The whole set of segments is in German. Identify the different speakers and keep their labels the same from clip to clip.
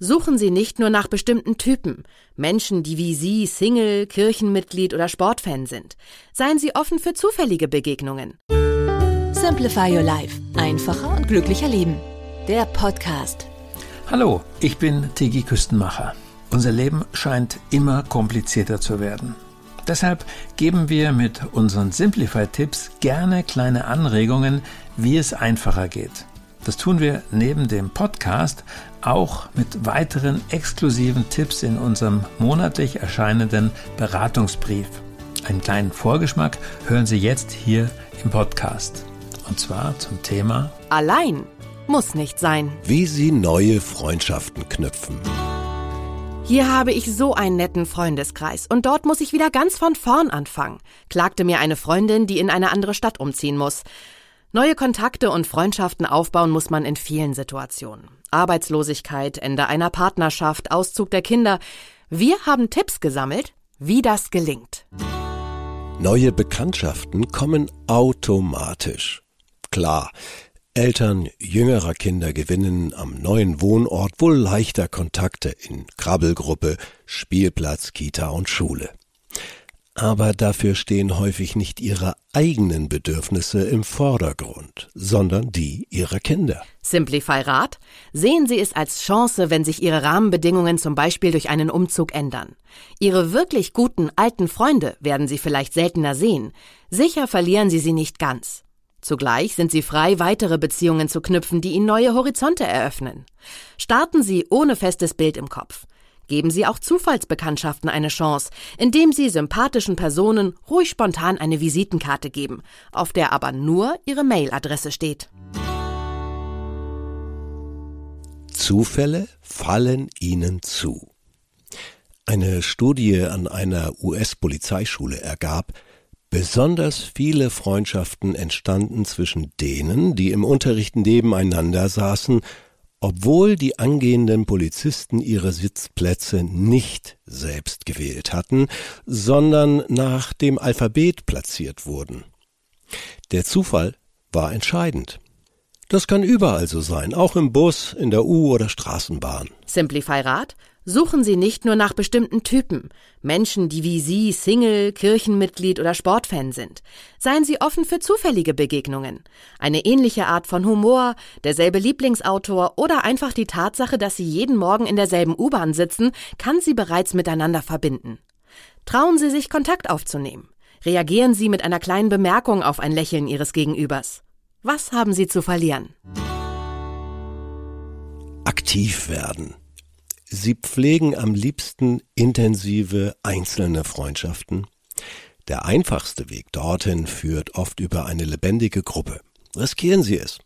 Speaker 1: Suchen Sie nicht nur nach bestimmten Typen, Menschen, die wie Sie Single, Kirchenmitglied oder Sportfan sind. Seien Sie offen für zufällige Begegnungen.
Speaker 2: Simplify Your Life. Einfacher und glücklicher Leben. Der Podcast.
Speaker 3: Hallo, ich bin Tigi Küstenmacher. Unser Leben scheint immer komplizierter zu werden. Deshalb geben wir mit unseren Simplify-Tipps gerne kleine Anregungen, wie es einfacher geht. Das tun wir neben dem Podcast auch mit weiteren exklusiven Tipps in unserem monatlich erscheinenden Beratungsbrief. Einen kleinen Vorgeschmack hören Sie jetzt hier im Podcast. Und zwar zum Thema
Speaker 1: Allein muss nicht sein.
Speaker 4: Wie Sie neue Freundschaften knüpfen.
Speaker 1: Hier habe ich so einen netten Freundeskreis und dort muss ich wieder ganz von vorn anfangen, klagte mir eine Freundin, die in eine andere Stadt umziehen muss. Neue Kontakte und Freundschaften aufbauen muss man in vielen Situationen. Arbeitslosigkeit, Ende einer Partnerschaft, Auszug der Kinder. Wir haben Tipps gesammelt, wie das gelingt.
Speaker 4: Neue Bekanntschaften kommen automatisch. Klar, Eltern jüngerer Kinder gewinnen am neuen Wohnort wohl leichter Kontakte in Krabbelgruppe, Spielplatz, Kita und Schule. Aber dafür stehen häufig nicht ihre eigenen Bedürfnisse im Vordergrund, sondern die ihrer Kinder.
Speaker 1: Simplify Rat. Sehen Sie es als Chance, wenn sich Ihre Rahmenbedingungen zum Beispiel durch einen Umzug ändern. Ihre wirklich guten alten Freunde werden Sie vielleicht seltener sehen. Sicher verlieren Sie sie nicht ganz. Zugleich sind Sie frei, weitere Beziehungen zu knüpfen, die Ihnen neue Horizonte eröffnen. Starten Sie ohne festes Bild im Kopf. Geben Sie auch Zufallsbekanntschaften eine Chance, indem Sie sympathischen Personen ruhig spontan eine Visitenkarte geben, auf der aber nur Ihre Mailadresse steht.
Speaker 4: Zufälle fallen Ihnen zu. Eine Studie an einer US-Polizeischule ergab, Besonders viele Freundschaften entstanden zwischen denen, die im Unterricht nebeneinander saßen, obwohl die angehenden Polizisten ihre Sitzplätze nicht selbst gewählt hatten, sondern nach dem Alphabet platziert wurden. Der Zufall war entscheidend. Das kann überall so sein, auch im Bus, in der U- oder Straßenbahn.
Speaker 1: Simplify Rat Suchen Sie nicht nur nach bestimmten Typen, Menschen, die wie Sie Single, Kirchenmitglied oder Sportfan sind. Seien Sie offen für zufällige Begegnungen. Eine ähnliche Art von Humor, derselbe Lieblingsautor oder einfach die Tatsache, dass Sie jeden Morgen in derselben U-Bahn sitzen, kann Sie bereits miteinander verbinden. Trauen Sie sich, Kontakt aufzunehmen. Reagieren Sie mit einer kleinen Bemerkung auf ein Lächeln Ihres Gegenübers. Was haben Sie zu verlieren?
Speaker 4: Aktiv werden. Sie pflegen am liebsten intensive einzelne Freundschaften. Der einfachste Weg dorthin führt oft über eine lebendige Gruppe. Riskieren Sie es.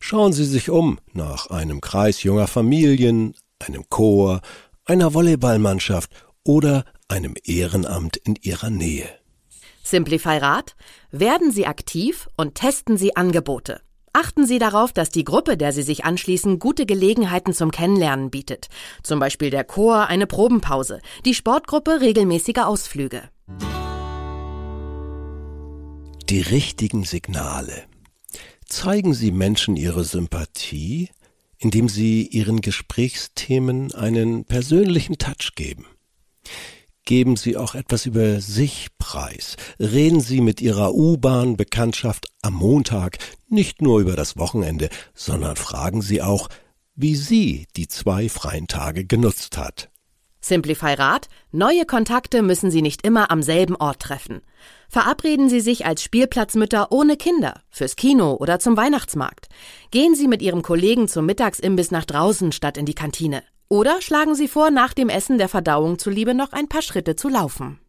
Speaker 4: Schauen Sie sich um nach einem Kreis junger Familien, einem Chor, einer Volleyballmannschaft oder einem Ehrenamt in Ihrer Nähe.
Speaker 1: Simplify Rat. Werden Sie aktiv und testen Sie Angebote. Achten Sie darauf, dass die Gruppe, der Sie sich anschließen, gute Gelegenheiten zum Kennenlernen bietet. Zum Beispiel der Chor eine Probenpause, die Sportgruppe regelmäßige Ausflüge.
Speaker 4: Die richtigen Signale. Zeigen Sie Menschen Ihre Sympathie, indem Sie Ihren Gesprächsthemen einen persönlichen Touch geben. Geben Sie auch etwas über sich preis. Reden Sie mit Ihrer U-Bahn-Bekanntschaft am Montag nicht nur über das Wochenende, sondern fragen Sie auch, wie sie die zwei freien Tage genutzt hat.
Speaker 1: Simplify Rat, neue Kontakte müssen Sie nicht immer am selben Ort treffen. Verabreden Sie sich als Spielplatzmütter ohne Kinder, fürs Kino oder zum Weihnachtsmarkt. Gehen Sie mit Ihrem Kollegen zum Mittagsimbiss nach draußen statt in die Kantine. Oder schlagen Sie vor, nach dem Essen der Verdauung zuliebe noch ein paar Schritte zu laufen.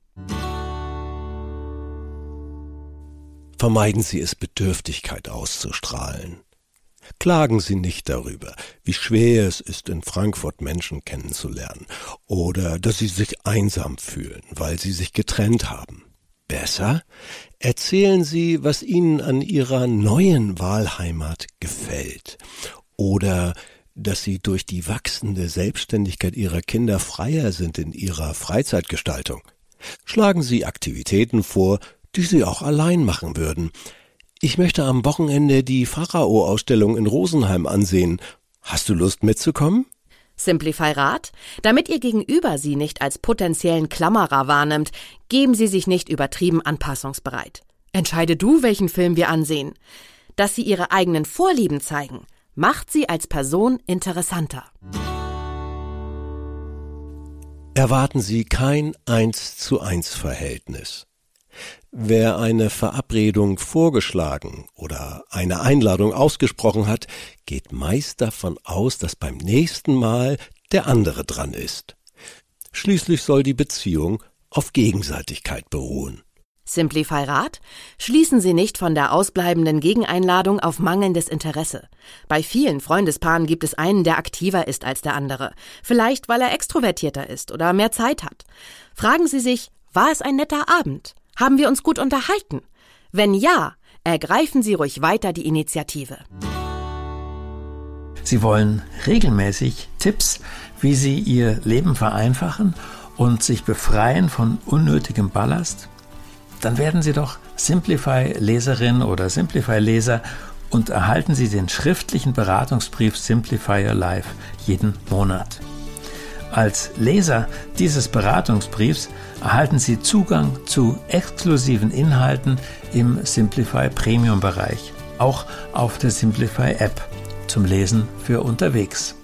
Speaker 4: Vermeiden Sie es, Bedürftigkeit auszustrahlen. Klagen Sie nicht darüber, wie schwer es ist, in Frankfurt Menschen kennenzulernen oder dass Sie sich einsam fühlen, weil Sie sich getrennt haben. Besser erzählen Sie, was Ihnen an Ihrer neuen Wahlheimat gefällt oder dass Sie durch die wachsende Selbstständigkeit Ihrer Kinder freier sind in ihrer Freizeitgestaltung. Schlagen Sie Aktivitäten vor, die Sie auch allein machen würden, ich möchte am Wochenende die Pharao-Ausstellung in Rosenheim ansehen. Hast du Lust mitzukommen?
Speaker 1: Simplify Rat? Damit Ihr Gegenüber Sie nicht als potenziellen Klammerer wahrnimmt, geben Sie sich nicht übertrieben anpassungsbereit. Entscheide du, welchen Film wir ansehen. Dass Sie Ihre eigenen Vorlieben zeigen, macht Sie als Person interessanter.
Speaker 4: Erwarten Sie kein Eins zu eins Verhältnis. Wer eine Verabredung vorgeschlagen oder eine Einladung ausgesprochen hat, geht meist davon aus, dass beim nächsten Mal der andere dran ist. Schließlich soll die Beziehung auf Gegenseitigkeit beruhen.
Speaker 1: Simplify Rat? Schließen Sie nicht von der ausbleibenden Gegeneinladung auf mangelndes Interesse. Bei vielen Freundespaaren gibt es einen, der aktiver ist als der andere. Vielleicht, weil er extrovertierter ist oder mehr Zeit hat. Fragen Sie sich, war es ein netter Abend? Haben wir uns gut unterhalten? Wenn ja, ergreifen Sie ruhig weiter die Initiative.
Speaker 3: Sie wollen regelmäßig Tipps, wie Sie Ihr Leben vereinfachen und sich befreien von unnötigem Ballast? Dann werden Sie doch Simplify-Leserin oder Simplify-Leser und erhalten Sie den schriftlichen Beratungsbrief Simplify Your Life jeden Monat. Als Leser dieses Beratungsbriefs erhalten Sie Zugang zu exklusiven Inhalten im Simplify Premium Bereich, auch auf der Simplify App zum Lesen für unterwegs.